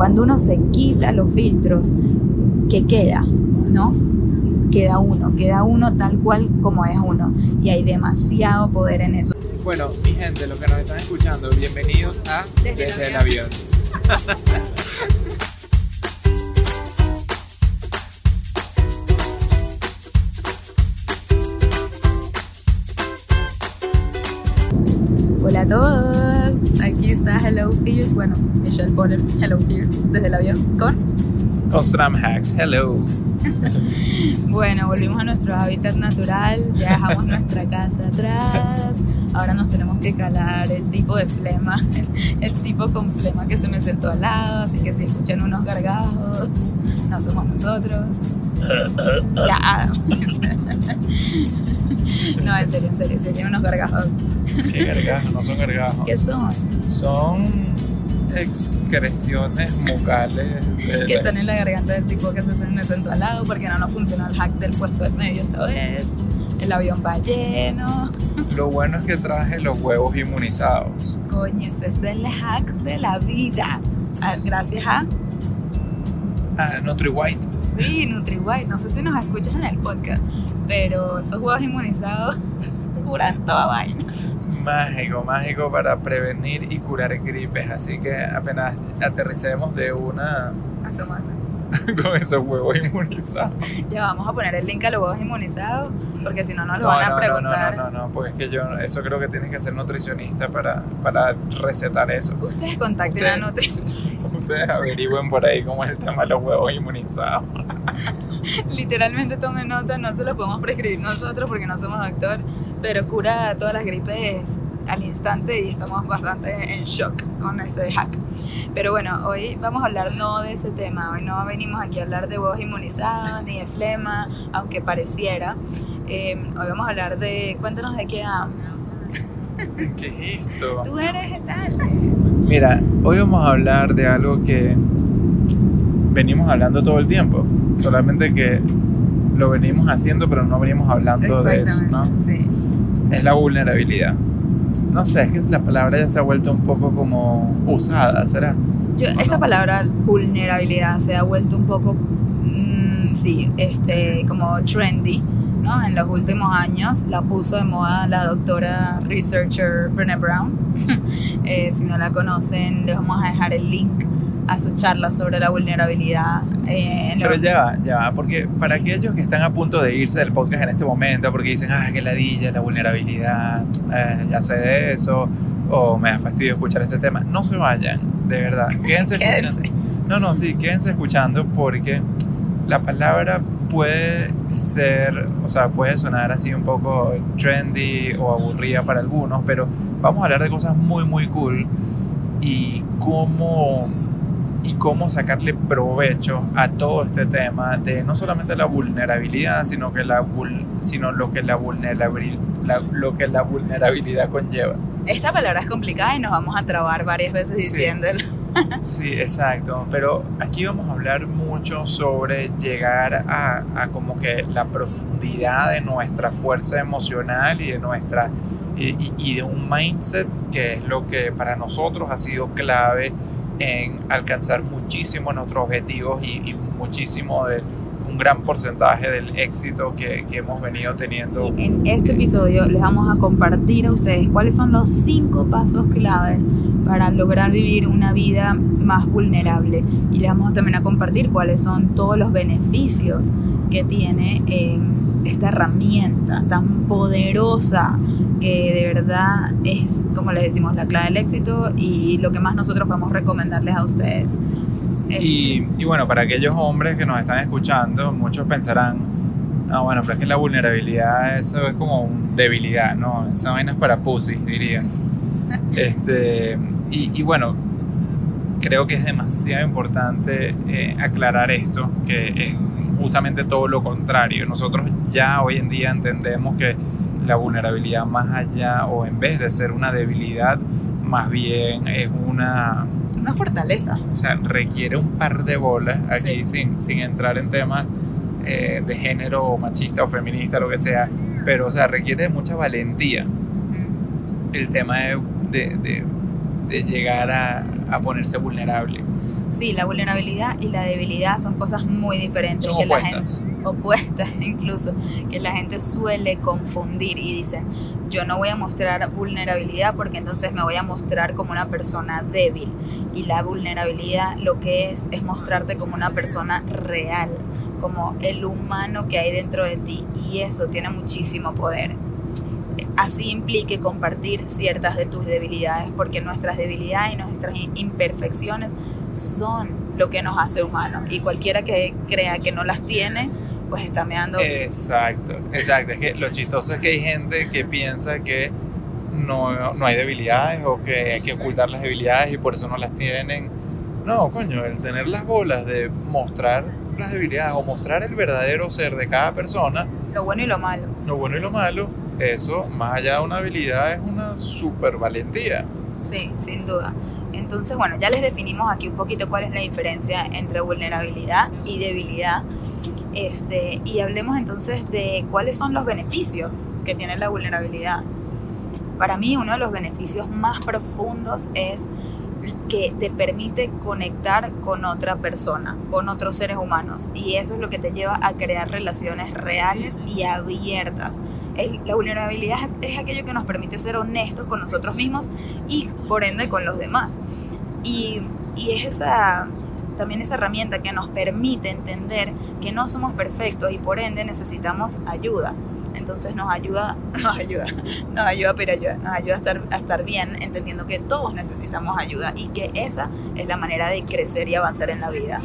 cuando uno se quita los filtros, ¿qué queda? ¿No? Queda uno, queda uno tal cual como es uno. Y hay demasiado poder en eso. Bueno, mi gente, los que nos están escuchando, bienvenidos a Desde Desde, el el avión. Hola a todos, aquí está Hello Fears, bueno, Michelle Potter, Hello Fears, desde el avión con... Con Stram Hacks, hello. Bueno, volvimos a nuestro hábitat natural, ya dejamos nuestra casa atrás, ahora nos tenemos que calar el tipo de flema, el, tipo con flema que se me sentó al lado, así que si escuchan unos gargajos, no somos nosotros. Ya. No, en serio, en serio, si tienen unos gargajos. Qué gargajos, no son gargajos. ¿Qué son? Son excreciones mucales. que la- están en la garganta del tipo que se me sentó al lado porque no nos funcionó el hack del puesto del medio esta vez. El avión va lleno. Lo bueno es que traje los huevos inmunizados. Coño, ese es el hack de la vida. Ah, Gracias a, Ah, NutriWhite. sí, NutriWhite. No sé si nos escuchas en el podcast, pero esos huevos inmunizados curan toda vaina. Mágico, mágico para prevenir y curar gripes. Así que apenas aterricemos de una A tomarlo. con esos huevos inmunizados. Ya vamos a poner el link a los huevos inmunizados, porque si no nos lo No, van a no, no, preguntar. no, no, no, porque es que yo, eso creo que tienes que ser nutricionista para, para recetar eso. Ustedes contacten a Nutri. Ustedes averigüen por ahí cómo es el tema de los huevos inmunizados. Literalmente tomen nota, no se lo podemos prescribir nosotros porque no somos doctor, pero cura todas las gripes al instante y estamos bastante en shock con ese hack. Pero bueno, hoy vamos a hablar no de ese tema, hoy no venimos aquí a hablar de huevos inmunizados ni de flema, aunque pareciera. Eh, hoy vamos a hablar de, cuéntanos de qué amo. ¿Qué es esto? Tú eres tal. Mira, hoy vamos a hablar de algo que venimos hablando todo el tiempo, solamente que lo venimos haciendo pero no venimos hablando de eso, ¿no? Sí. Es la vulnerabilidad. No sé, es que la palabra ya se ha vuelto un poco como usada, ¿será? Yo, ¿O esta no? palabra vulnerabilidad se ha vuelto un poco, mm, sí, este, como trendy, ¿no? En los últimos años la puso de moda la doctora researcher Brené Brown. Eh, si no la conocen, les vamos a dejar el link a su charla sobre la vulnerabilidad. eh, en Pero los- ya va, ya va, porque para aquellos que están a punto de irse del podcast en este momento, porque dicen, ah, que ladilla, la vulnerabilidad, eh, ya sé de eso, o me da fastidio escuchar este tema, no se vayan, de verdad, quédense Quédense. escuchando. No, no, sí, quédense escuchando porque la palabra puede ser, o sea, puede sonar así un poco trendy o aburrida para algunos, pero vamos a hablar de cosas muy, muy cool y cómo y cómo sacarle provecho a todo este tema de no solamente la vulnerabilidad, sino que la vul- sino lo que la vulnerabilidad lo que la vulnerabilidad conlleva. Esta palabra es complicada y nos vamos a trabar varias veces Sí. diciéndolo. Sí, exacto. Pero aquí vamos a hablar mucho sobre llegar a, a como que la profundidad de nuestra fuerza emocional y de nuestra y- y de un mindset que es lo que para nosotros ha sido clave en alcanzar muchísimo nuestros objetivos y, muchísimo de un gran porcentaje del éxito que, que hemos venido teniendo. En este episodio les vamos a compartir a ustedes cuáles son los cinco pasos claves para lograr vivir una vida más vulnerable. Y les vamos también a compartir cuáles son todos los beneficios que tiene eh, esta herramienta tan poderosa que de verdad es, como les decimos, la clave del éxito y lo que más nosotros podemos recomendarles a ustedes. Este, Y, y bueno, para aquellos hombres que nos están escuchando, muchos pensarán, no, bueno, pero es que la vulnerabilidad, eso es como debilidad, ¿no? Esa vaina es para pussies, dirían. Este, y, y bueno, creo que es demasiado importante eh, aclarar esto, que es justamente todo lo contrario. Nosotros ya hoy en día entendemos que la vulnerabilidad más allá o en vez de ser una debilidad, más bien es una, una fortaleza. o sea, requiere un par de bolas aquí Sí. sin, sin entrar en temas eh, de género o machista o feminista, lo que sea, pero o sea, requiere de mucha valentía el tema de, de- de- de llegar a, a ponerse vulnerable. Sí, la vulnerabilidad y la debilidad son cosas muy diferentes. Son que la opuestas. gente- opuestas incluso, que la gente suele confundir y dicen, yo no voy a mostrar vulnerabilidad porque entonces me voy a mostrar como una persona débil. Y la vulnerabilidad lo que es es mostrarte como una persona real, como el humano que hay dentro de ti. Y eso tiene muchísimo poder así implique compartir ciertas de tus debilidades, porque nuestras debilidades y nuestras imperfecciones son lo que nos hace humanos. Y cualquiera que crea que no las tiene, pues está meando. Exacto, exacto. Es que lo chistoso es que hay gente que piensa que no, no hay debilidades o que hay que ocultar las debilidades y por eso no las tienen. No, coño, el tener las bolas de mostrar las debilidades o mostrar el verdadero ser de cada persona, Lo bueno y lo malo. lo bueno y lo malo, eso, más allá de una habilidad, es una super valentía. Sí, sin duda. Entonces, bueno, ya les definimos aquí un poquito cuál es la diferencia entre vulnerabilidad y debilidad. Este, y hablemos entonces de cuáles son los beneficios que tiene la vulnerabilidad. Para mí, uno de los beneficios más profundos es que te permite conectar con otra persona, con otros seres humanos. Y eso es lo que te lleva a crear relaciones reales y abiertas. Es- la vulnerabilidad es, es aquello que nos permite ser honestos con nosotros mismos y por ende con los demás. Y, y es esa, también esa herramienta que nos permite entender que no somos perfectos y por ende necesitamos ayuda. Entonces nos ayuda, nos ayuda, nos ayuda, pero ayuda, nos ayuda a estar, a estar bien, entendiendo que todos necesitamos ayuda y que esa es la manera de crecer y avanzar en la vida.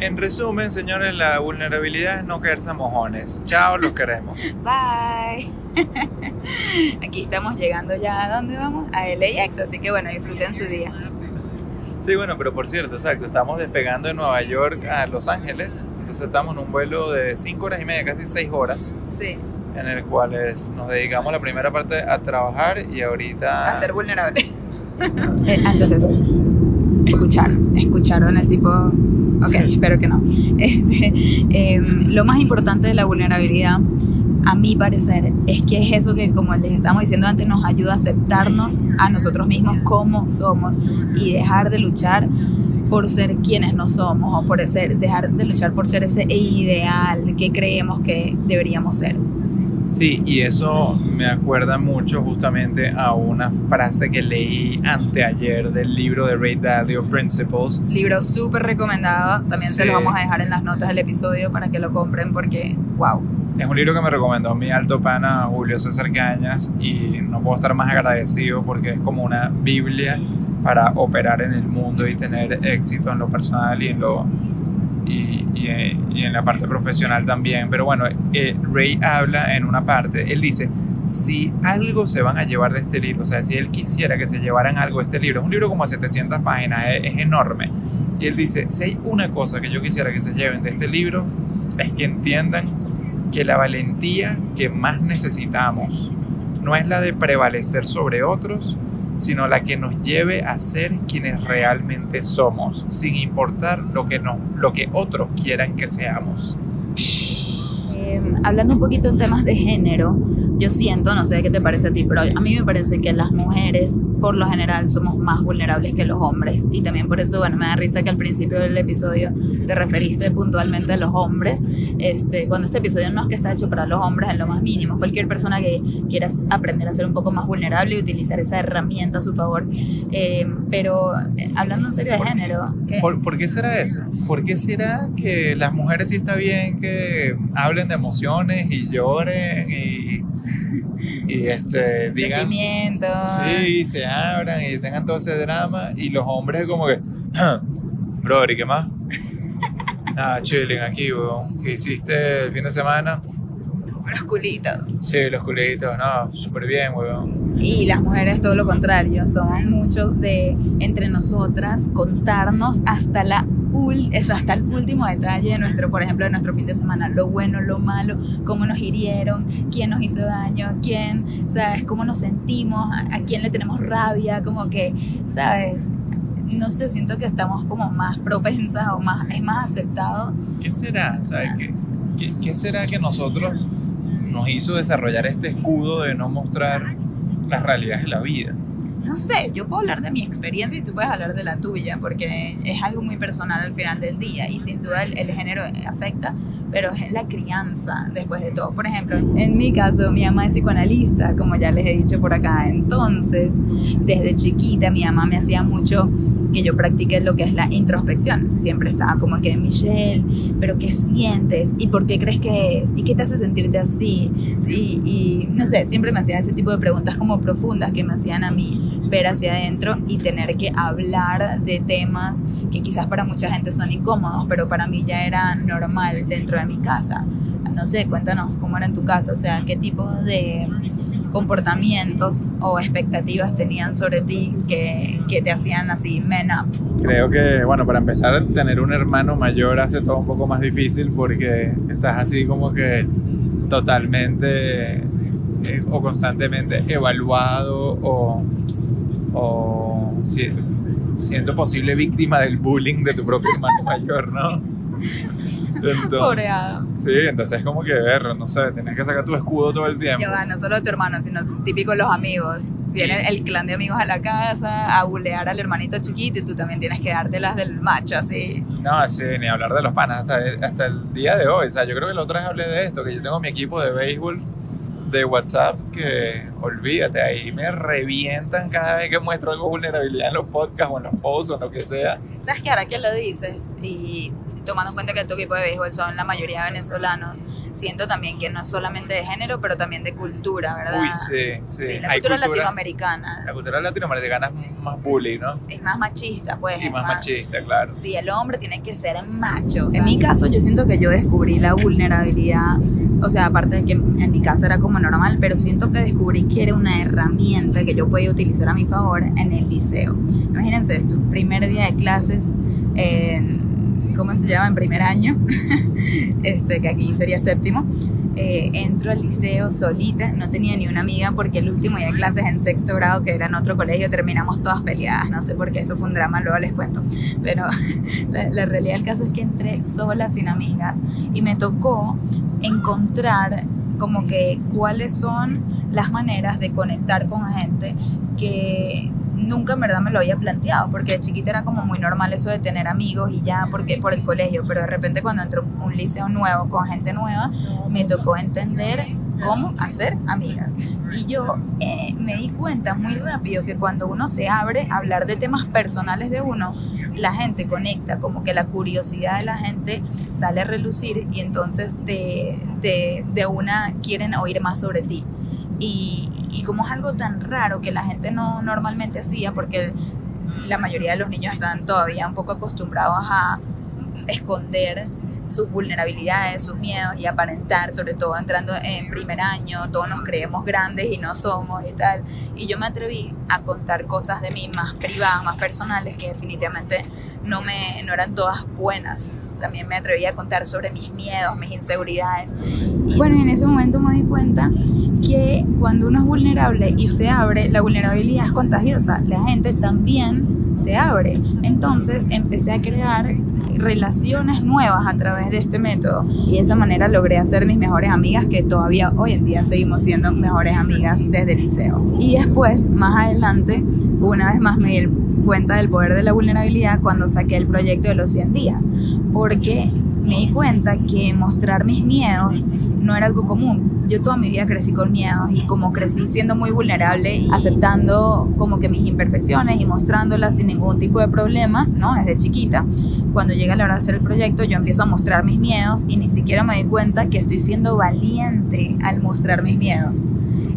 En resumen, señores, la vulnerabilidad es no caerse a mojones. Chao, los queremos. Bye. Aquí estamos llegando ya a dónde vamos? A LAX, así que bueno, disfruten su día. Sí, bueno, pero por cierto, exacto, estamos despegando de Nueva York a Los Ángeles, entonces estamos en un vuelo de 5 horas y media, casi 6 horas, Sí, en el cual es- nos dedicamos la primera parte a trabajar y ahorita... a ser vulnerable. Eh, Entonces, escucharon, escucharon el tipo. Ok, espero que no. Este, em, lo más importante de la vulnerabilidad, a mi parecer, es que es eso que, como les estábamos diciendo antes, nos ayuda a aceptarnos a nosotros mismos como somos y dejar de luchar por ser quienes no somos o por ser, dejar de luchar por ser ese ideal que creemos que deberíamos ser. Sí, y eso me acuerda mucho justamente a una frase que leí anteayer del libro de Ray Dalio, Principles, Libro súper recomendado. También se lo vamos a dejar en las notas del episodio para que lo compren porque, wow. Es un libro que me recomendó mi alto pana Julio César Cañas y no puedo estar más agradecido porque es como una Biblia para operar en el mundo y tener éxito en lo personal y en lo y, en la parte profesional también. Pero bueno, eh, Ray habla en una parte, él dice, si algo se van a llevar de este libro, o sea, si él quisiera que se llevaran algo de este libro, es un libro como 700 páginas, es enorme. Y él dice, si hay una cosa que yo quisiera que se lleven de este libro, es que entiendan que la valentía que más necesitamos no es la de prevalecer sobre otros, sino la que nos lleve a ser quienes realmente somos, sin importar lo que, no, lo que otros quieran que seamos. Eh, hablando un poquito en temas de género, yo siento, no sé qué te parece a ti, pero a mí me parece que las mujeres, por lo general, somos más vulnerables que los hombres. Y también por eso, bueno, me da risa que al principio del episodio te referiste puntualmente a los hombres. Este, cuando este episodio no es que está hecho para los hombres en lo más mínimo. Cualquier persona que quiera aprender a ser un poco más vulnerable y utilizar esa herramienta a su favor. Eh, pero eh, hablando en serio de ¿Por género, ¿qué? ¿Por, por qué será eso? ¿Por qué será que las mujeres sí está bien que hablen de emociones y lloren y, y este, digan... sentimientos. Sí, se abran y tengan todo ese drama y los hombres es como que, brother, ¿y qué más? Nada, chilling aquí, weón. ¿Qué hiciste el fin de semana? Los culitos. Sí, los culitos, no, súper bien, weón. Y las mujeres todo lo contrario, somos muchos de entre nosotras contarnos hasta la eso, hasta el último detalle de nuestro, por ejemplo, de nuestro fin de semana, lo bueno, lo malo, cómo nos hirieron, quién nos hizo daño, quién, sabes, cómo nos sentimos, a, quién le tenemos rabia, como que, sabes, no sé, siento que estamos como más propensas o más, es más aceptado. ¿Qué será? ¿Sabes qué, qué, qué será que nosotros nos hizo desarrollar este escudo de no mostrar las realidades de la vida? No sé, yo puedo hablar de mi experiencia y tú puedes hablar de la tuya, porque es algo muy personal al final del día y sin duda el, género afecta, pero es la crianza después de todo. Por ejemplo, en mi caso, mi mamá es psicoanalista, como ya les he dicho por acá, entonces, desde chiquita mi mamá me hacía mucho que yo practique lo que es la introspección. Siempre estaba como que, Michelle, pero ¿qué sientes? ¿Y por qué crees que es? ¿Y qué te hace sentirte así? Y, y no sé, siempre me hacía ese tipo de preguntas como profundas que me hacían a mí ver hacia adentro y tener que hablar de temas que quizás para mucha gente son incómodos, pero para mí ya era normal dentro de mi casa. No sé, cuéntanos cómo era en tu casa, o sea, qué tipo de comportamientos o expectativas tenían sobre ti que, que te hacían así, men up? Creo que, bueno, para empezar, tener un hermano mayor hace todo un poco más difícil porque estás así como que totalmente eh, o constantemente evaluado o, o si- siendo posible víctima del bullying de tu propio hermano mayor, ¿no? Entonces, Pobre sí, entonces es como que ver, no sé, tienes que sacar tu escudo todo el tiempo. Ya va, no solo tu hermano, sino típico los amigos. Viene el clan de amigos a la casa a bulear al hermanito chiquito y tú también tienes que darte las del macho, así. No, sí, ni hablar de los panas hasta el, hasta el día de hoy. O sea, yo creo que la otra vez hablé de esto, que yo tengo mi equipo de béisbol de WhatsApp que, olvídate, ahí me revientan cada vez que muestro algo de vulnerabilidad en los podcasts o en los posts o en lo que sea. ¿Sabes que ahora que lo dices y tomando en cuenta que tu equipo de béisbol son la mayoría venezolanos, siento también que no es solamente de género, pero también de cultura, ¿verdad? Uy, sí, sí. Sí, la Hay cultura culturas- latinoamericana La cultura latinoamericana es más bully, ¿no? es más machista, pues. Y más machista, claro. Sí, el hombre tiene que ser macho. En mi caso, yo siento que yo descubrí la vulnerabilidad, o sea, aparte de que en mi casa era como normal, pero siento que descubrí que era una herramienta que yo podía utilizar a mi favor en el liceo. Imagínense esto, primer día de clases, en, ¿cómo se llama? En primer año, este, que aquí sería séptimo. eh, entro al liceo solita, no tenía ni una amiga porque el último día de clases en sexto grado, que era en otro colegio, terminamos todas peleadas, no sé por qué, eso fue un drama, luego les cuento, pero la, la realidad del caso es que entré sola, sin amigas, y me tocó encontrar como que cuáles son las maneras de conectar con gente que nunca en verdad me lo había planteado, porque de chiquita era como muy normal eso de tener amigos y ya, porque por el colegio, pero de repente cuando entró un liceo nuevo con gente nueva, me tocó entender cómo hacer amigas. Y yo eh, me di cuenta muy rápido que cuando uno se abre a hablar de temas personales de uno, la gente conecta, como que la curiosidad de la gente sale a relucir y entonces te, te- de una quieren oír más sobre ti. Y, y como es algo tan raro que la gente no normalmente hacía, porque la mayoría de los niños están todavía un poco acostumbrados a esconder sus vulnerabilidades, sus miedos y aparentar, sobre todo entrando en primer año, todos nos creemos grandes y no somos y tal. Y yo me atreví a contar cosas de mí más privadas, más personales, que definitivamente no, me, no eran todas buenas. También me atreví a contar sobre mis miedos, mis inseguridades. Y bueno, en ese momento me di cuenta que cuando uno es vulnerable y se abre, la vulnerabilidad es contagiosa. La gente también se abre. Entonces empecé a crear relaciones nuevas a través de este método y de esa manera logré hacer mis mejores amigas que todavía hoy en día seguimos siendo mejores amigas desde el liceo. Y después, más adelante, una vez más me di cuenta del poder de la vulnerabilidad cuando saqué el proyecto de los 100 días, porque me di cuenta que mostrar mis miedos no era algo común. Yo toda mi vida crecí con miedos y como crecí siendo muy vulnerable aceptando como que mis imperfecciones y mostrándolas sin ningún tipo de problema, ¿no? Desde chiquita, cuando llega la hora de hacer el proyecto yo empiezo a mostrar mis miedos y ni siquiera me di cuenta que estoy siendo valiente al mostrar mis miedos.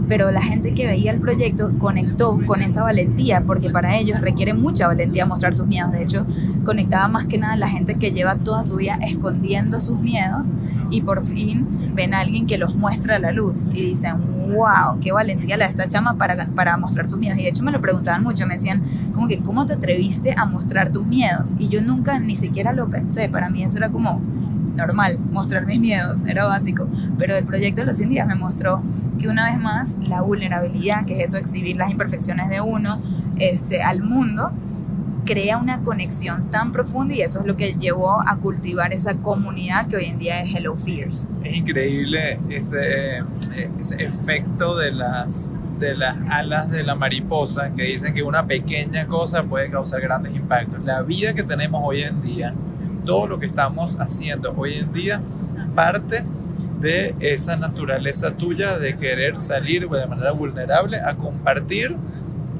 Pero la gente que veía el proyecto conectó con esa valentía, porque para ellos requiere mucha valentía mostrar sus miedos. De hecho, conectaba más que nada la gente que lleva toda su vida escondiendo sus miedos y por fin ven a alguien que los muestra a la luz y dicen, wow, qué valentía la de esta chama para, para mostrar sus miedos. Y de hecho me lo preguntaban mucho, me decían, como que, ¿cómo te atreviste a mostrar tus miedos? Y yo nunca ni siquiera lo pensé, para mí eso era como normal, mostrar mis miedos, era básico. Pero el proyecto de los 100 días me mostró que una vez más la vulnerabilidad, que es eso, exhibir las imperfecciones de uno este, al mundo, crea una conexión tan profunda y eso es lo que llevó a cultivar esa comunidad que hoy en día es Hello Fears. Es increíble ese, ese efecto de las de las alas de la mariposa que dicen que una pequeña cosa puede causar grandes impactos. La vida que tenemos hoy en día, todo lo que estamos haciendo hoy en día, parte de esa naturaleza tuya de querer salir de manera vulnerable a compartir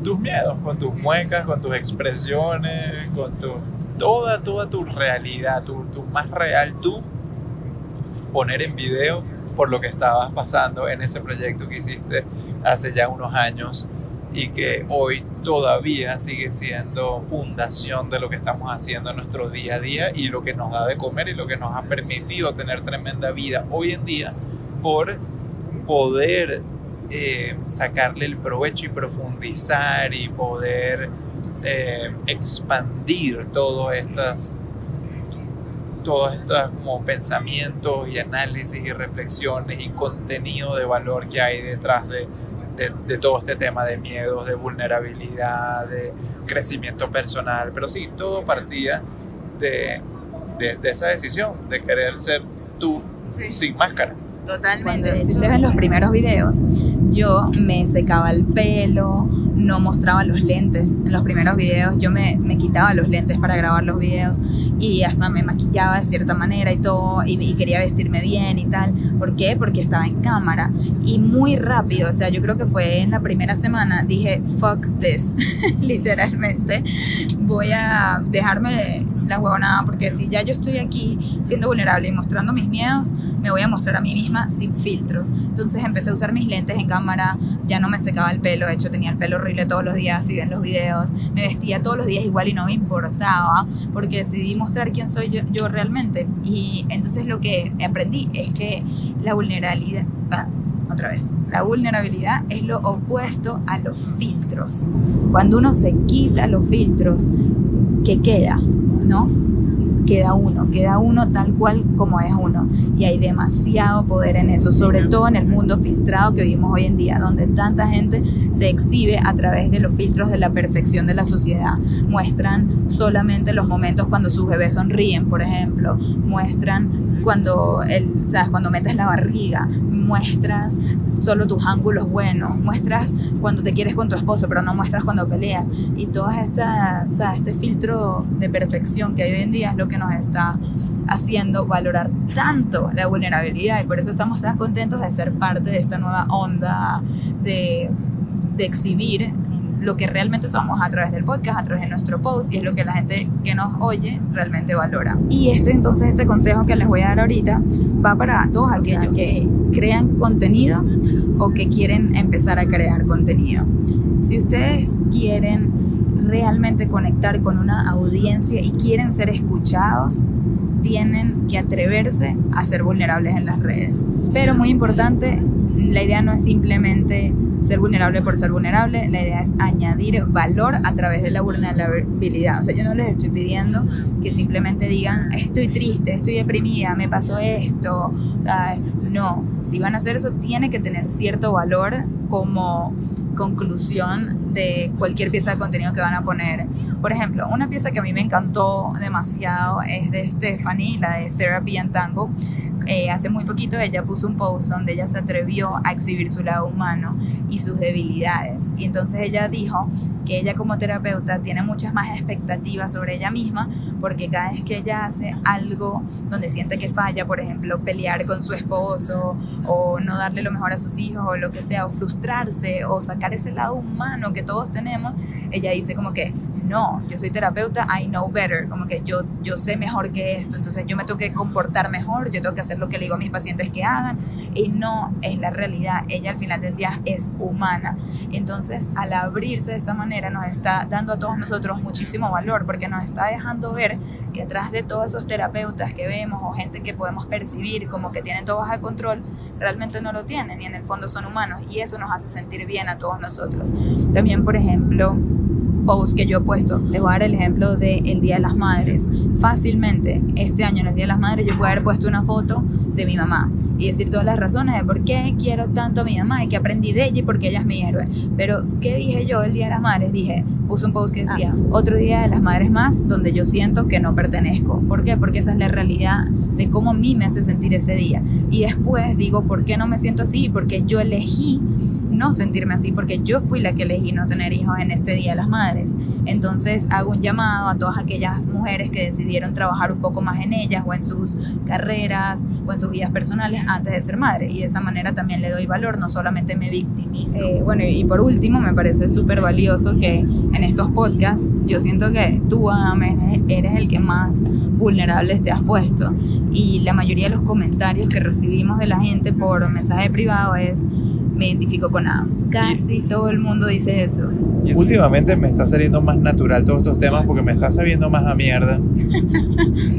tus miedos, con tus muecas, con tus expresiones, con tu, toda, toda tu realidad, tu, tu más real tú, poner en video por lo que estabas pasando en ese proyecto que hiciste hace ya unos años y que hoy todavía sigue siendo fundación de lo que estamos haciendo en nuestro día a día y lo que nos da de comer y lo que nos ha permitido tener tremenda vida hoy en día por poder eh, sacarle el provecho y profundizar y poder eh, expandir todas estas todos estos como pensamientos y análisis y reflexiones y contenido de valor que hay detrás de, de, todo este tema de miedos, de vulnerabilidad, de crecimiento personal. Pero sí, todo partía de, de esa decisión de querer ser tú sin máscara. Totalmente. si ustedes ven los primeros videos, yo me secaba el pelo, no mostraba los lentes. En los primeros videos yo me, me quitaba los lentes para grabar los videos y hasta me maquillaba de cierta manera y todo, y, y, quería vestirme bien y tal. ¿Por qué? Porque estaba en cámara y muy rápido, o sea, yo creo que fue en la primera semana, dije, fuck this, literalmente. Voy a dejarme la huevonada, porque si ya yo estoy aquí siendo vulnerable y mostrando mis miedos, me voy a mostrar a mí misma sin filtro. Entonces empecé a usar mis lentes en cámara, ya no me secaba el pelo, de hecho tenía el pelo horrible todos los días, si ven los videos, me vestía todos los días igual y no me importaba, porque decidí mostrar quién soy yo, realmente. Y entonces lo que aprendí es que la vulnerabilidad... Ah, otra vez, la vulnerabilidad es lo opuesto a los filtros. Cuando uno se quita los filtros, ¿qué queda? ¿No? Queda uno, queda uno tal cual como es uno. Y hay demasiado poder en eso, sobre todo en el mundo filtrado que vivimos hoy en día, donde tanta gente se exhibe a través de los filtros de la perfección de la sociedad. Muestran solamente los momentos cuando sus bebés sonríen, por ejemplo. Muestran cuando, el, ¿sabes? cuando metes la barriga, muestras solo tus ángulos buenos, muestras cuando te quieres con tu esposo, pero no muestras cuando peleas. Y todo esta, este filtro de perfección que hay hoy en día es lo que nos está haciendo valorar tanto la vulnerabilidad y por eso estamos tan contentos de ser parte de esta nueva onda de, de exhibir lo que realmente somos a través del podcast, a través de nuestro post y es lo que la gente que nos oye realmente valora. Y este entonces, este consejo que les voy a dar ahorita va para todos aquellos que crean contenido o que quieren empezar a crear contenido. Si ustedes quieren realmente conectar con una audiencia y quieren ser escuchados, tienen que atreverse a ser vulnerables en las redes. Pero muy importante, la idea no es simplemente ser vulnerable por ser vulnerable, la idea es añadir valor a través de la vulnerabilidad. O sea, yo no les estoy pidiendo que simplemente digan, estoy triste, estoy deprimida, me pasó esto, ¿sabes? No, si van a hacer eso, tiene que tener cierto valor como conclusión de cualquier pieza de contenido que van a poner. Por ejemplo, una pieza que a mí me encantó demasiado es de Stephanie, la de Therapy and Tango. Eh, hace muy poquito ella puso un post donde ella se atrevió a exhibir su lado humano y sus debilidades. Y entonces ella dijo que ella como terapeuta tiene muchas más expectativas sobre ella misma porque cada vez que ella hace algo donde siente que falla, por ejemplo, pelear con su esposo o no darle lo mejor a sus hijos o lo que sea, o frustrarse o sacar ese lado humano que todos tenemos, ella dice como que no, yo soy terapeuta, I know better, como que yo, yo sé mejor que esto, entonces yo me tengo que comportar mejor, yo tengo que hacer lo que le digo a mis pacientes que hagan y no es la realidad, ella al final del día es humana. Entonces al abrirse de esta manera nos está dando a todos nosotros muchísimo valor porque nos está dejando ver que atrás de todos esos terapeutas que vemos o gente que podemos percibir como que tienen todo bajo control, realmente no lo tienen y en el fondo son humanos y eso nos hace sentir bien a todos nosotros. También, por ejemplo, post que yo he puesto. Les voy a dar el ejemplo del Día de las Madres. Fácilmente, este año en el Día de las Madres, yo puedo haber puesto una foto de mi mamá y decir todas las razones de por qué quiero tanto a mi mamá y que aprendí de ella y por qué ella es mi héroe. Pero, ¿qué dije yo el Día de las Madres? Dije, puse un post que decía, ah. otro Día de las Madres más donde yo siento que no pertenezco. ¿Por qué? Porque esa es la realidad de cómo a mí me hace sentir ese día. Y después digo, ¿por qué no me siento así? Porque yo elegí no sentirme así porque yo fui la que elegí no tener hijos en este Día de las Madres. Entonces hago un llamado a todas aquellas mujeres que decidieron trabajar un poco más en ellas o en sus carreras o en sus vidas personales antes de ser madre y de esa manera también le doy valor, no solamente me victimizo. Eh, bueno, y por último me parece súper valioso que en estos podcasts yo siento que tú, Amen, eres el que más vulnerable te has puesto y la mayoría de los comentarios que recibimos de la gente por mensaje privado es me identifico con nada. Casi todo el mundo dice eso. Y últimamente me está saliendo más natural todos estos temas porque me está sabiendo más a mierda.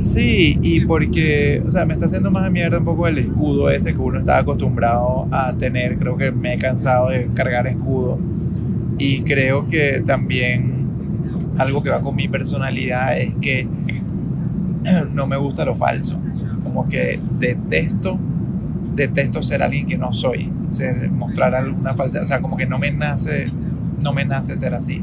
Sí, y porque, o sea, me está haciendo más a mierda un poco el escudo ese que uno estaba acostumbrado a tener. Creo que me he cansado de cargar escudo. Y creo que también algo que va con mi personalidad es que no me gusta lo falso. Como que detesto detesto ser alguien que no soy, ser, mostrar alguna falsedad, o sea, como que no me nace, no me nace ser así.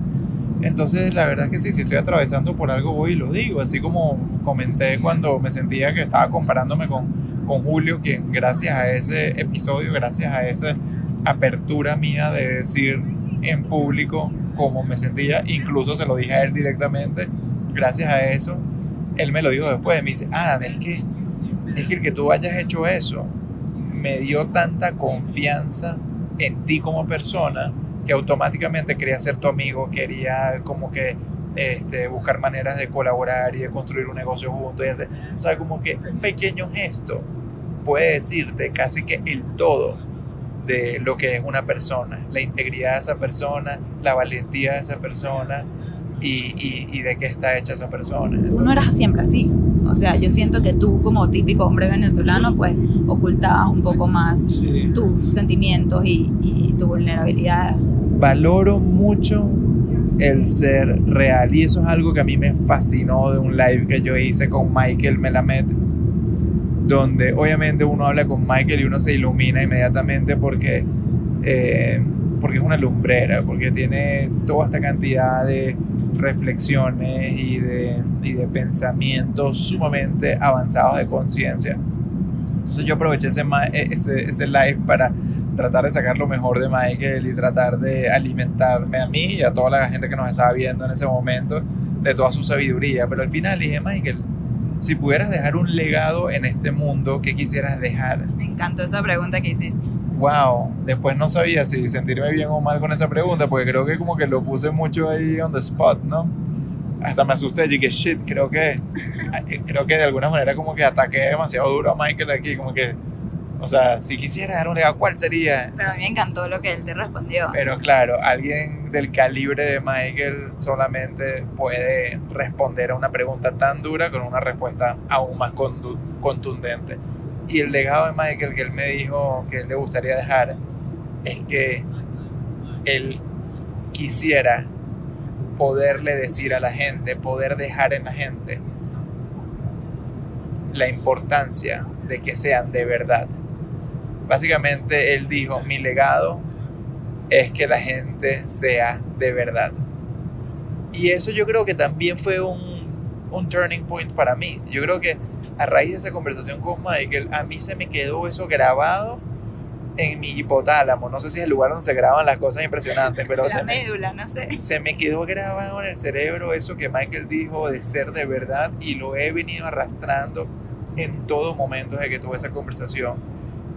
Entonces, la verdad es que sí, si estoy atravesando por algo, voy y lo digo, así como comenté cuando me sentía que estaba comparándome con, con Julio, que gracias a ese episodio, gracias a esa apertura mía de decir en público cómo me sentía, incluso se lo dije a él directamente, gracias a eso, él me lo dijo después, me dice, ah, es que, es que el que tú hayas hecho eso me dio tanta confianza en ti como persona que automáticamente quería ser tu amigo, quería como que este, buscar maneras de colaborar y de construir un negocio juntos y hacer, o sea, como que un pequeño gesto puede decirte casi que el todo de lo que es una persona, la integridad de esa persona, la valentía de esa persona y, de qué está hecha esa persona. Tú no eras siempre así. O sea, yo siento que tú como típico hombre venezolano, pues ocultabas un poco más tus sentimientos y, y tu vulnerabilidad. Valoro mucho el ser real y eso es algo que a mí me fascinó de un live que yo hice con Michael Melamed donde obviamente uno habla con Michael y uno se ilumina inmediatamente porque, eh, porque es una lumbrera, porque tiene toda esta cantidad de reflexiones y de, y de pensamientos sumamente avanzados de conciencia. Entonces yo aproveché ese, e, ese, ese, live para tratar de sacar lo mejor de Michael y tratar de alimentarme a mí y a toda la gente que nos estaba viendo en ese momento de toda su sabiduría. Pero al final dije, Michael, si pudieras dejar un legado en este mundo, ¿qué quisieras dejar? Me encantó esa pregunta que hiciste wow, después no sabía si sentirme bien o mal con esa pregunta, porque creo que como que lo puse mucho ahí on the spot, ¿no? Hasta me asusté y dije, shit, creo que, creo que de alguna manera como que ataqué demasiado duro a Michael aquí, como que, o sea, si quisiera dar un legado, ¿cuál sería? Pero a mí me encantó lo que él te respondió. Pero claro, alguien del calibre de Michael solamente puede responder a una pregunta tan dura con una respuesta aún más contundente. Y el legado de Michael que él me dijo que él le gustaría dejar es que él quisiera poderle decir a la gente, poder dejar en la gente la importancia de que sean de verdad. Básicamente él dijo, mi legado es que la gente sea de verdad. Y eso yo creo que también fue un, un turning point para mí. Yo creo que a raíz de esa conversación con Michael, a mí se me quedó eso grabado en mi hipotálamo. No sé si es el lugar donde se graban las cosas impresionantes, pero La se, médula, no sé. se me quedó grabado en el cerebro eso que Michael dijo de ser de verdad y lo he venido arrastrando en todo momento desde que tuve esa conversación.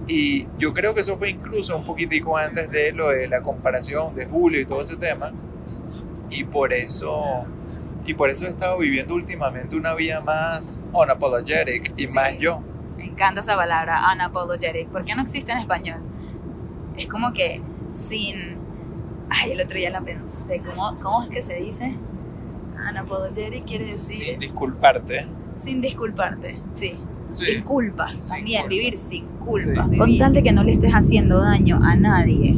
Y yo creo que eso fue incluso un poquitico antes de lo de la comparación de Julio y todo ese tema. Y por eso y por eso he estado viviendo últimamente una vida más unapologetic y más yo. Me encanta esa palabra, unapologetic. ¿Por qué no existe en español? Es como que sin... Ay, el otro día la pensé. ¿Cómo, cómo es que se dice? Unapologetic quiere decir... Sin disculparte. Sin disculparte, sí. Sin culpas también, vivir sin culpas. Sí. Con tal de que no le estés haciendo daño a nadie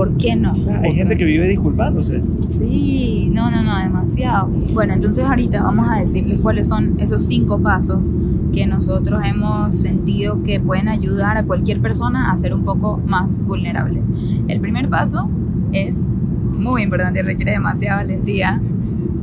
¿Por qué no? Hay gente que vive disculpándose. Sí, no, no, no, demasiado. Bueno, entonces ahorita vamos a decirles cuáles son esos cinco pasos que nosotros hemos sentido que pueden ayudar a cualquier persona a ser un poco más vulnerables. El primer paso es muy importante y requiere demasiada valentía.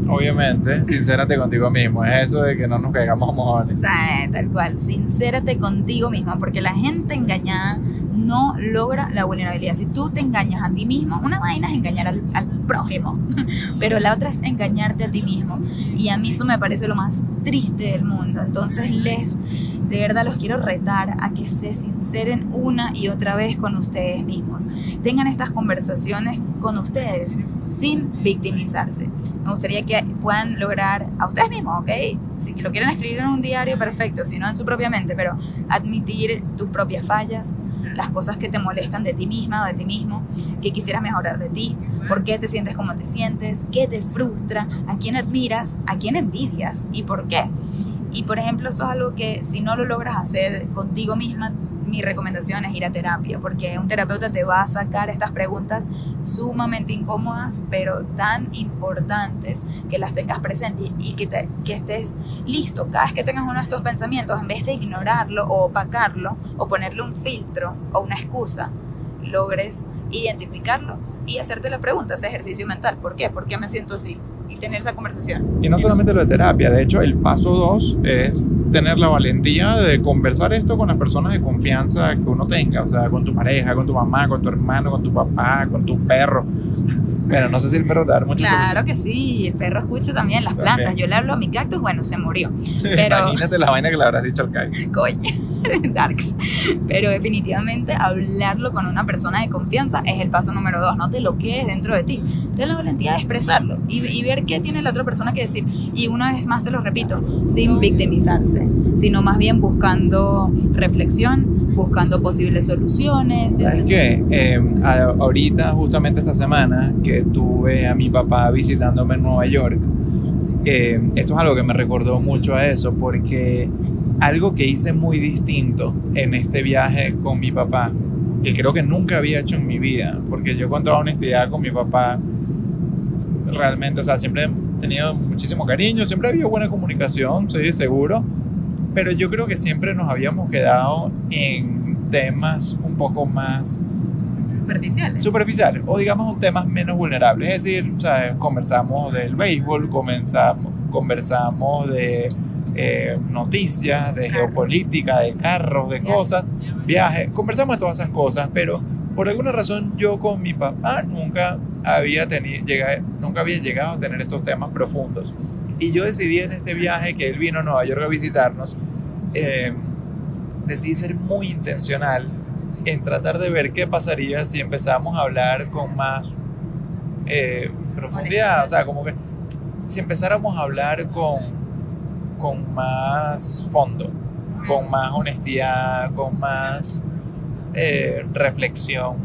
Obviamente, sincérate contigo mismo. Es eso de que no nos caigamos mojones. Tal cual, sincérate contigo mismo, porque la gente engañada no logra la vulnerabilidad. Si tú te engañas a ti mismo, una vaina es engañar al, prójimo, pero la otra es engañarte a ti mismo. Y a mí eso me parece lo más triste del mundo. Entonces les, de verdad los quiero retar a que se sinceren una y otra vez con ustedes mismos. Tengan estas conversaciones con ustedes sin victimizarse. Me gustaría que puedan lograr a ustedes mismos, ¿ok? Si lo quieren escribir en un diario, perfecto, si no en su propia mente, pero admitir tus propias fallas, las cosas que te molestan de ti misma o de ti mismo, que quisieras mejorar de ti, por qué te sientes como te sientes, qué te frustra, a quién admiras, a quién envidias y por qué. Y por ejemplo, esto es algo que si no lo logras hacer contigo misma, mi recomendación es ir a terapia, porque un terapeuta te va a sacar estas preguntas sumamente incómodas, pero tan importantes que las tengas presentes y que, que estés listo cada vez que tengas uno de estos pensamientos, en vez de ignorarlo o opacarlo o ponerle un filtro o una excusa, logres identificarlo y hacerte la pregunta, ese ejercicio mental. ¿Por qué? ¿Por qué me siento así? Y tener esa conversación. Y no solamente lo de terapia, de hecho el paso dos es tener la valentía de conversar esto con las personas de confianza que uno tenga, o sea, con tu pareja, con tu mamá, con tu hermano, con tu papá, con tu perro. Pero no sé si el perro te da mucha Claro que sí, el perro escucha también las plantas. También. Yo le hablo a mi cactus, bueno, se murió. Pero, Imagínate la vaina que le habrás dicho al Kai. coño, darks. Pero definitivamente hablarlo con una persona de confianza es el paso número dos. No te lo quedes dentro de ti. Ten la valentía de expresarlo y, y ver qué tiene la otra persona que decir. Y una vez más se lo repito, sin victimizarse, sino más bien buscando reflexión, buscando posibles soluciones. ¿Sabes qué? Eh, ahorita, justamente esta semana, que tuve a mi papá visitándome en Nueva York, eh, esto es algo que me recordó mucho a eso, porque algo que hice muy distinto en este viaje con mi papá, que creo que nunca había hecho en mi vida, porque yo con toda honestidad con mi papá, realmente, o sea, siempre he tenido muchísimo cariño, siempre había buena comunicación, sí, seguro, pero yo creo que siempre nos habíamos quedado en temas un poco más Superficiales. superficiales o digamos temas menos vulnerables. Es decir, sea, conversamos del béisbol, comenzamos, conversamos de eh, noticias, de geopolítica, de carros, de Viajes. cosas, viajes, conversamos de todas esas cosas, pero por alguna razón yo con mi papá nunca había, tenido, llega- nunca había llegado a tener estos temas profundos. Y yo decidí en este viaje que él vino a Nueva York a visitarnos, eh, decidí ser muy intencional en tratar de ver qué pasaría si empezamos a hablar con más eh, profundidad, o sea, como que si empezáramos a hablar con, con más fondo, con más honestidad, con más eh, reflexión.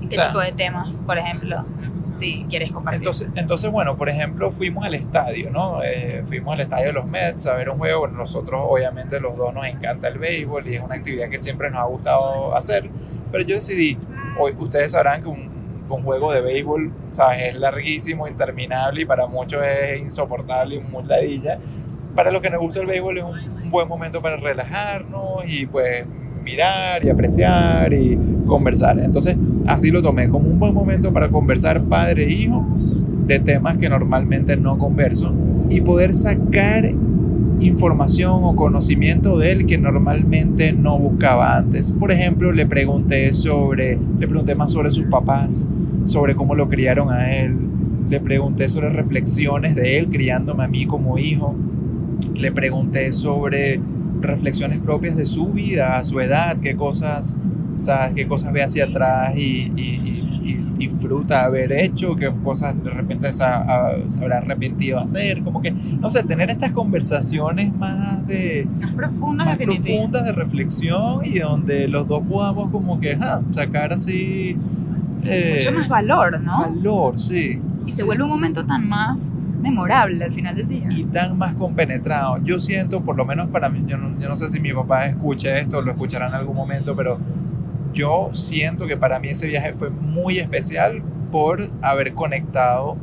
¿Y ¿Qué o sea, tipo de temas, por ejemplo, si quieres compartir? Entonces, entonces, bueno, por ejemplo, fuimos al estadio, ¿no? Eh, fuimos al estadio de los Mets a ver un juego. Bueno, nosotros, obviamente, los dos nos encanta el béisbol y es una actividad que siempre nos ha gustado hacer. Pero yo decidí, hoy, ustedes sabrán que un, un juego de béisbol, ¿sabes? Es larguísimo, interminable y para muchos es insoportable y muy ladilla. Para los que nos gusta el béisbol es un, un buen momento para relajarnos y pues mirar y apreciar y conversar. Entonces, así lo tomé como un buen momento para conversar padre e hijo de temas que normalmente no converso y poder sacar información o conocimiento de él que normalmente no buscaba antes. Por ejemplo, le pregunté sobre, le pregunté más sobre sus papás, sobre cómo lo criaron a él, le pregunté sobre reflexiones de él criándome a mí como hijo, le pregunté sobre reflexiones propias de su vida, a su edad, qué cosas, ¿sabes? qué cosas ve hacia atrás y, y- y- disfruta haber hecho, qué cosas de repente se, ha- se habrá arrepentido hacer, como que, no sé, tener estas conversaciones más de Más profundas, más definitivamente. profundas de reflexión y donde los dos podamos como que sacar así eh, Mucho más valor, ¿no? valor, sí. Y se vuelve un momento tan más memorable al final del día. y tan más compenetrado. Yo siento, por lo menos para mí, yo no, yo no sé si mi papá escucha esto, lo escuchará en algún momento, pero yo siento que para mí ese viaje fue muy especial por haber conectado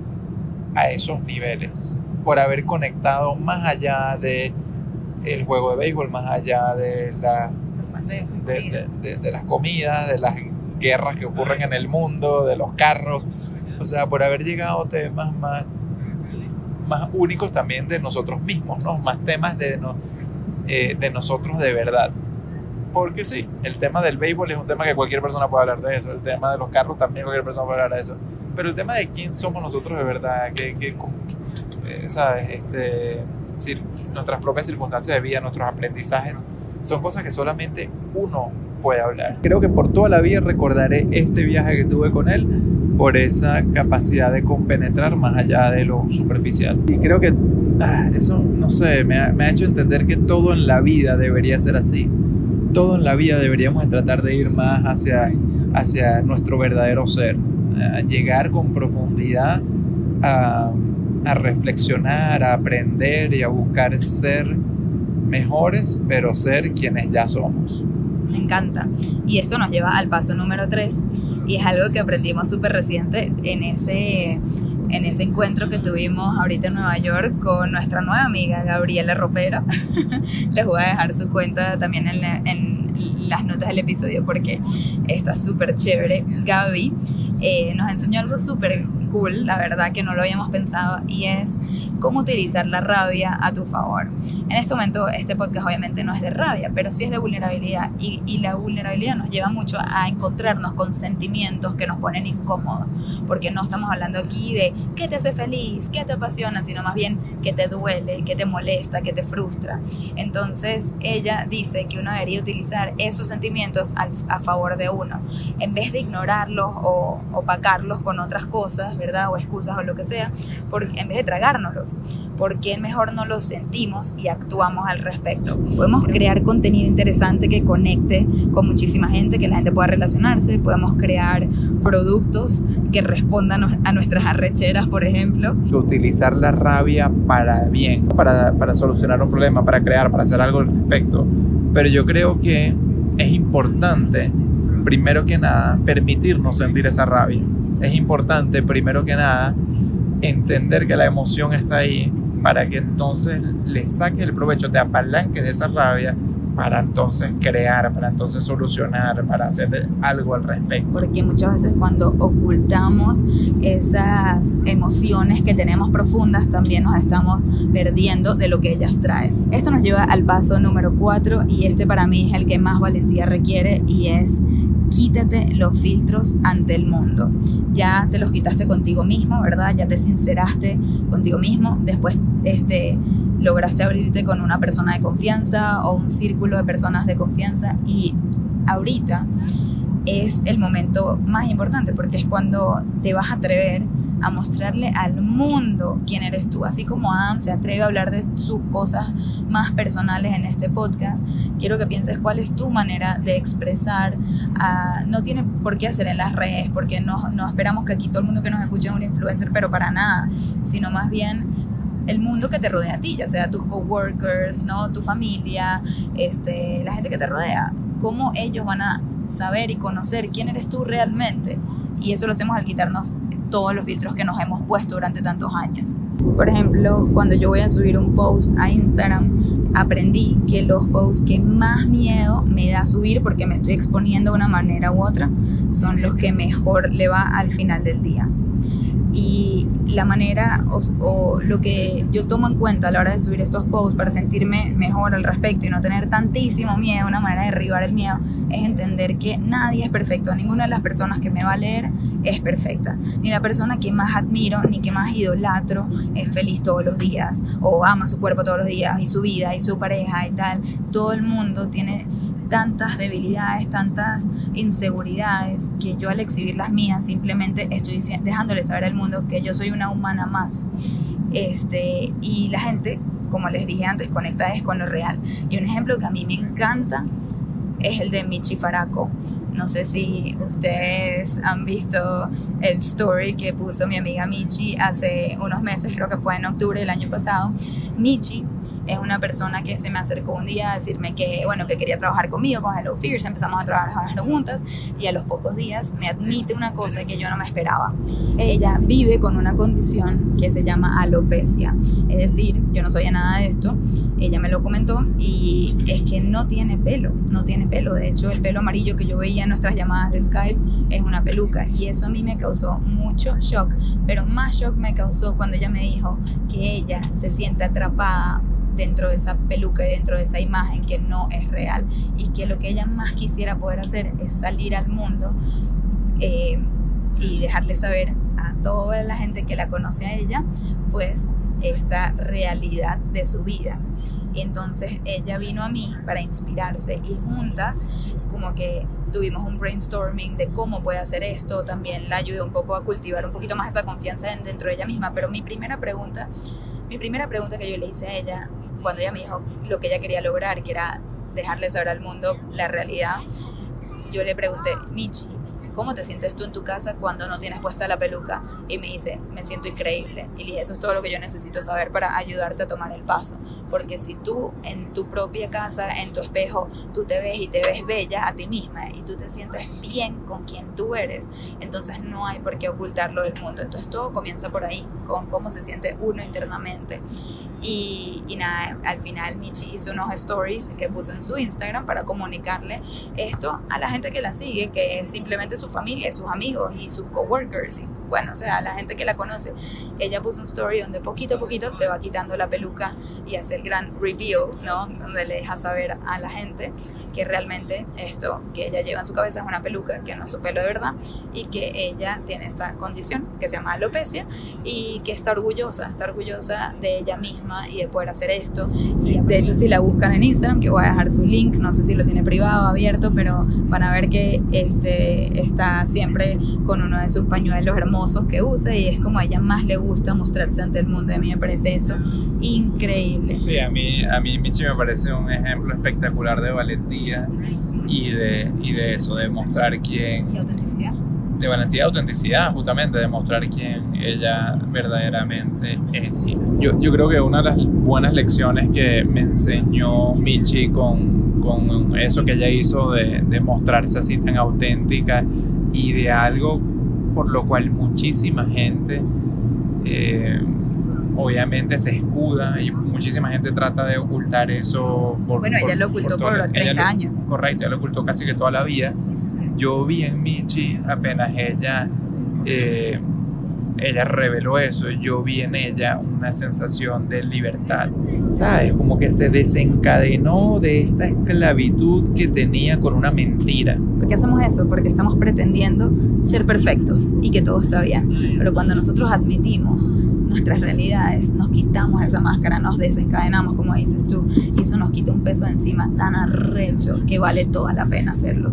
a esos niveles, por haber conectado más allá de el juego de béisbol, más allá de la de, de- de- de las comidas, de las guerras que ocurren en el mundo, de los carros, o sea, por haber llegado a temas más, más únicos también de nosotros mismos, ¿no? Más temas de, no- eh, de nosotros de verdad. porque sí, el tema del béisbol es un tema que cualquier persona puede hablar de eso, el tema de los carros también cualquier persona puede hablar de eso, pero el tema de quién somos nosotros de verdad, que, que eh, ¿sabes? Este, nuestras propias circunstancias de vida, nuestros aprendizajes, son cosas que solamente uno puede hablar. Creo que por toda la vida recordaré este viaje que tuve con él por esa capacidad de compenetrar más allá de lo superficial. Y creo que ah, eso, no sé, me ha, hecho entender que todo en la vida debería ser así. Todo en la vida deberíamos tratar de ir más hacia, hacia nuestro verdadero ser, llegar con profundidad a, a reflexionar, a aprender y a buscar ser mejores, pero ser quienes ya somos. Me encanta. Y esto nos lleva al paso número 3 y es algo que aprendimos súper reciente en ese, en ese encuentro que tuvimos ahorita en Nueva York con nuestra nueva amiga Gabriela Ropero. Les voy a dejar su cuenta también en, en las notas del episodio porque está súper chévere. Gaby eh, nos enseñó algo súper cool, la verdad que no lo habíamos pensado, y es cómo utilizar la rabia a tu favor. En este momento este podcast obviamente no es de rabia, pero sí es de vulnerabilidad y, y la vulnerabilidad nos lleva mucho a encontrarnos con sentimientos que nos ponen incómodos, porque no estamos hablando aquí de qué te hace feliz, qué te apasiona, sino más bien qué te duele, qué te molesta, qué te frustra. Entonces ella dice que uno debería utilizar esos sentimientos a favor de uno, en vez de ignorarlos o opacarlos con otras cosas, ¿verdad? O excusas o lo que sea, en vez de tragárnoslos. Porque mejor no los sentimos y actuamos al respecto? Podemos crear contenido interesante que conecte con muchísima gente, que la gente pueda relacionarse, podemos crear productos que respondan a nuestras arrecheras, por ejemplo. Utilizar la rabia para bien, para solucionar un problema, para crear, para hacer algo al respecto. Pero yo creo que es importante, primero que nada, permitirnos sentir esa rabia es importante, primero que nada, entender que la emoción está ahí para que entonces le saques el provecho, te apalanques de esa rabia para entonces crear, para entonces solucionar, para hacer algo al respecto. Porque muchas veces cuando ocultamos esas emociones que tenemos profundas, también nos estamos perdiendo de lo que ellas traen. Esto nos lleva al paso número cuatro y este para mí es el que más valentía requiere y es quítate los filtros ante el mundo. Ya te los quitaste contigo mismo, ¿verdad? Ya te sinceraste contigo mismo. Después este, lograste abrirte con una persona de confianza o un círculo de personas de confianza y ahorita es el momento más importante porque es cuando te vas a atrever a mostrarle al mundo quién eres tú. Así como Adam se atreve a hablar de sus cosas más personales en este podcast, quiero que pienses cuál es tu manera de expresar. Ah, no tiene por qué hacer en las redes, porque no, no esperamos que aquí todo el mundo que nos escuche es un influencer, pero para nada, sino más bien el mundo que te rodea a ti, ya sea tus coworkers, ¿no? tu familia, este, la gente que te rodea, cómo ellos van a saber y conocer quién eres tú realmente. Y eso lo hacemos al quitarnos todos los filtros que nos hemos puesto durante tantos años. Por ejemplo, cuando yo voy a subir un post a Instagram, aprendí que los posts que más miedo me da subir porque me estoy exponiendo de una manera u otra son los que mejor le va al final del día la manera o, lo que yo tomo en cuenta a la hora de subir estos posts para sentirme mejor al respecto y no tener tantísimo miedo, una manera de derribar el miedo, es entender que nadie es perfecto, ninguna de las personas que me va a leer es perfecta, ni la persona que más admiro ni que más idolatro es feliz todos los días o ama su cuerpo todos los días y su vida y su pareja y tal, todo el mundo tiene tantas debilidades, tantas inseguridades, que yo al exhibir las mías simplemente estoy dejándole saber al mundo que yo soy una humana más. Este, y la gente, como les dije antes, conecta es con lo real. Y un ejemplo que a mí me encanta es el de Michi Faraco. No sé si ustedes han visto el story que puso mi amiga Michi hace unos meses, creo que fue en octubre del año pasado. Michi es una persona que se me acercó un día a decirme que, bueno, que quería trabajar conmigo, con Hello Fears, empezamos a trabajar juntas y a los pocos días me admite una cosa que yo no me esperaba. Ella vive con una condición que se llama alopecia, es decir, yo no sabía nada de esto, ella me lo comentó y es que no tiene pelo, no tiene pelo, de hecho el pelo amarillo que yo veía en nuestras llamadas de Skype es una peluca y eso a mí me causó mucho shock, pero más shock me causó cuando ella me dijo que ella se siente atrapada dentro de esa peluca y dentro de esa imagen que no es real y que lo que ella más quisiera poder hacer es salir al mundo eh, y dejarle saber a toda la gente que la conoce a ella, pues esta realidad de su vida. Entonces ella vino a mí para inspirarse y juntas como que tuvimos un brainstorming de cómo puede hacer esto, también la ayudé un poco a cultivar un poquito más esa confianza dentro de ella misma, pero mi primera pregunta, mi primera pregunta que yo le hice a ella cuando ella me dijo lo que ella quería lograr, que era dejarle saber al mundo la realidad, yo le pregunté, Michi, ¿cómo te sientes tú en tu casa cuando no tienes puesta la peluca? Y me dice, me siento increíble. Y le dije, eso es todo lo que yo necesito saber para ayudarte a tomar el paso. Porque si tú en tu propia casa, en tu espejo, tú te ves y te ves bella a ti misma y tú te sientes bien con quien tú eres, entonces no hay por qué ocultarlo del mundo. Entonces todo comienza por ahí, con cómo se siente uno internamente. Y, y, nada, al final Michi hizo unos stories que puso en su Instagram para comunicarle esto a la gente que la sigue, que es simplemente su familia, sus amigos y sus coworkers. Bueno, o sea, la gente que la conoce. Ella puso un story donde poquito a poquito se va quitando la peluca y hace el gran reveal, ¿no? Donde le deja saber a la gente que realmente esto que ella lleva en su cabeza es una peluca, que no es su pelo de verdad, y que ella tiene esta condición que se llama alopecia y que está orgullosa, está orgullosa de ella misma y de poder hacer esto. Y de hecho, si la buscan en Instagram, que voy a dejar su link, no sé si lo tiene privado, abierto, pero van a ver que este, está siempre con uno de sus pañuelos hermosos que usa y es como a ella más le gusta mostrarse ante el mundo. A mí me parece eso increíble. Sí, a mí, a mí Michi me parece un ejemplo espectacular de valentía y de, y de eso, de mostrar quién... De autenticidad. De valentía y autenticidad, justamente, de mostrar quién ella verdaderamente es. Yo, yo creo que una de las buenas lecciones que me enseñó Michi con, con eso que ella hizo de, de mostrarse así tan auténtica y de algo por lo cual muchísima gente eh, obviamente se escuda y muchísima gente trata de ocultar eso. Por, bueno, ella lo ocultó por, por 30 lo, años. Correcto, ella lo ocultó casi que toda la vida. Yo vi en Michi apenas ella, eh, ella reveló eso, yo vi en ella una sensación de libertad, ¿sabes? Como que se desencadenó de esta esclavitud que tenía con una mentira. ¿Por qué hacemos eso? Porque estamos pretendiendo ser perfectos y que todo está bien. Pero cuando nosotros admitimos nuestras realidades, nos quitamos esa máscara, nos desencadenamos, como dices tú, y eso nos quita un peso encima tan arrecho que vale toda la pena hacerlo.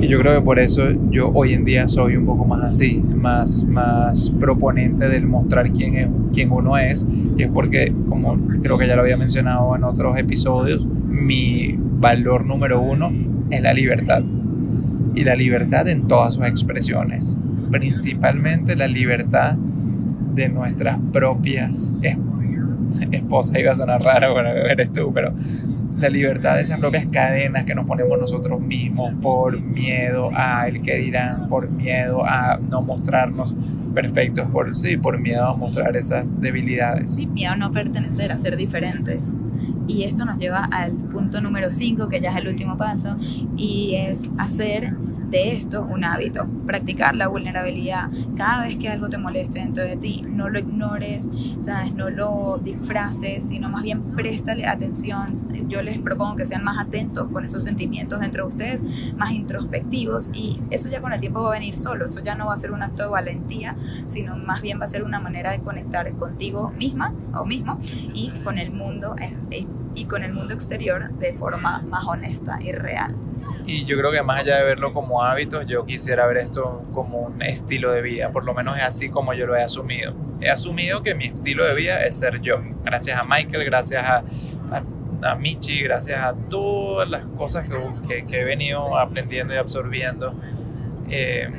Y yo creo que por eso yo hoy en día soy un poco más así, más, más proponente del mostrar quién, es, quién uno es, y es porque, como creo que ya lo había mencionado en otros episodios, mi valor número uno es la libertad. Y la libertad en todas sus expresiones, principalmente la libertad de nuestras propias esposas, iba a sonar raro, bueno, eres tú, pero la libertad de esas propias cadenas que nos ponemos nosotros mismos por miedo a el que dirán, por miedo a no mostrarnos perfectos, por, sí, por miedo a mostrar esas debilidades. Sí, miedo a no pertenecer, a ser diferentes. Y esto nos lleva al punto número 5, que ya es el último paso, y es hacer de esto un hábito, practicar la vulnerabilidad. Cada vez que algo te moleste dentro de ti, no lo ignores, ¿sabes? no lo disfraces, sino más bien préstale atención. Yo les propongo que sean más atentos con esos sentimientos dentro de ustedes, más introspectivos y eso ya con el tiempo va a venir solo, eso ya no va a ser un acto de valentía, sino más bien va a ser una manera de conectar contigo misma o mismo y con el mundo y con el mundo exterior de forma más honesta y real. Y yo creo que más allá de verlo como hábitos, yo quisiera ver esto como un estilo de vida, por lo menos es así como yo lo he asumido. He asumido que mi estilo de vida es ser yo, gracias a Michael, gracias a, a, a Michi, gracias a todas las cosas que, que, he venido aprendiendo y absorbiendo. Eh,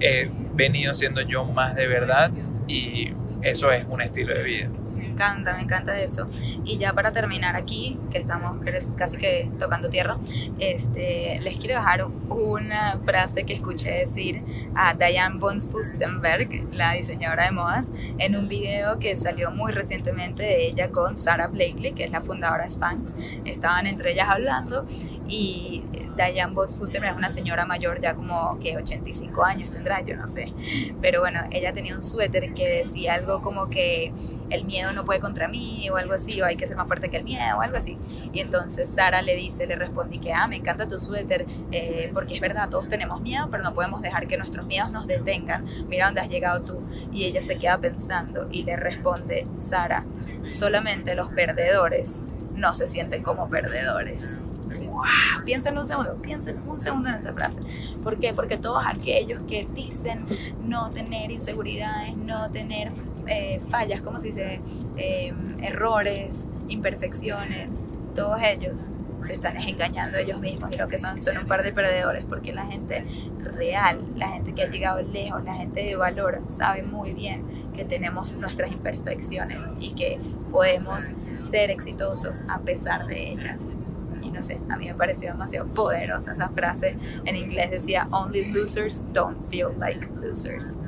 he venido siendo yo más de verdad y eso es un estilo de vida encanta, me encanta eso. Y ya para terminar aquí, que estamos casi que tocando tierra, este, les quiero dejar una frase que escuché decir a Diane von Fustenberg, la diseñadora de modas, en un video que salió muy recientemente de ella con Sarah Blakely, que es la fundadora de Spanx. Estaban entre ellas hablando y Diane Botts Fuster es una señora mayor, ya como que 85 años tendrá, yo no sé. Pero bueno, ella tenía un suéter que decía algo como que el miedo no puede contra mí o algo así, o hay que ser más fuerte que el miedo o algo así. Y entonces Sara le dice, le respondí que, ah, me encanta tu suéter, eh, porque es verdad, todos tenemos miedo, pero no podemos dejar que nuestros miedos nos detengan. Mira dónde has llegado tú. Y ella se queda pensando y le responde, Sara, solamente los perdedores no se sienten como perdedores. ¡Wow! Piensen un segundo, piensen un segundo en esa frase. ¿Por qué? Porque todos aquellos que dicen no tener inseguridades, no tener eh, fallas, ¿cómo se dice? Eh, errores, imperfecciones, todos ellos se están engañando ellos mismos y que son son un par de perdedores porque la gente real, la gente que ha llegado lejos, la gente de valor sabe muy bien que tenemos nuestras imperfecciones y que podemos ser exitosos a pesar de ellas. Y no sé, a mí me pareció demasiado poderosa esa frase. En inglés decía, only losers don't feel like losers.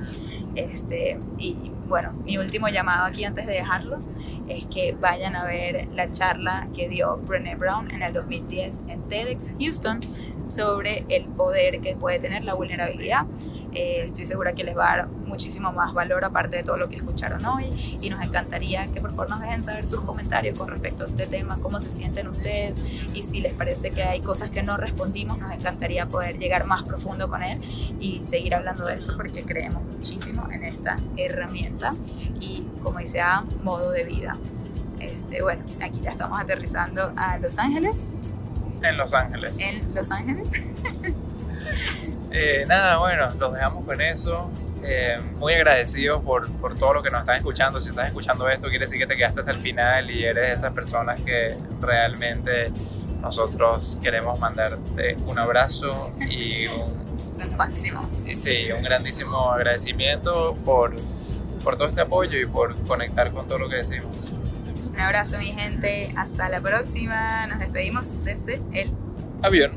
Este, y bueno, mi último llamado aquí antes de dejarlos es que vayan a ver la charla que dio Brené Brown en el 2010 en TEDx Houston sobre el poder que puede tener la vulnerabilidad. Eh, estoy segura que les va a dar muchísimo más valor aparte de todo lo que escucharon hoy y nos encantaría que por favor nos dejen saber sus comentarios con respecto a este tema, cómo se sienten ustedes y si les parece que hay cosas que no respondimos, nos encantaría poder llegar más profundo con él y seguir hablando de esto porque creemos muchísimo en esta herramienta y como dice a modo de vida. Este, bueno, aquí ya estamos aterrizando a Los Ángeles. En Los Ángeles. En Los Ángeles. Eh, nada, bueno, los dejamos con eso. Eh, muy agradecidos por, por, todo lo que nos están escuchando. Si estás escuchando esto, quiere decir que te quedaste hasta el final y eres de esas personas que realmente nosotros queremos mandarte un abrazo y un, máximo. Y sí, un grandísimo agradecimiento por, por todo este apoyo y por conectar con todo lo que decimos. Un abrazo, mi gente. Hasta la próxima. Nos despedimos desde el avión.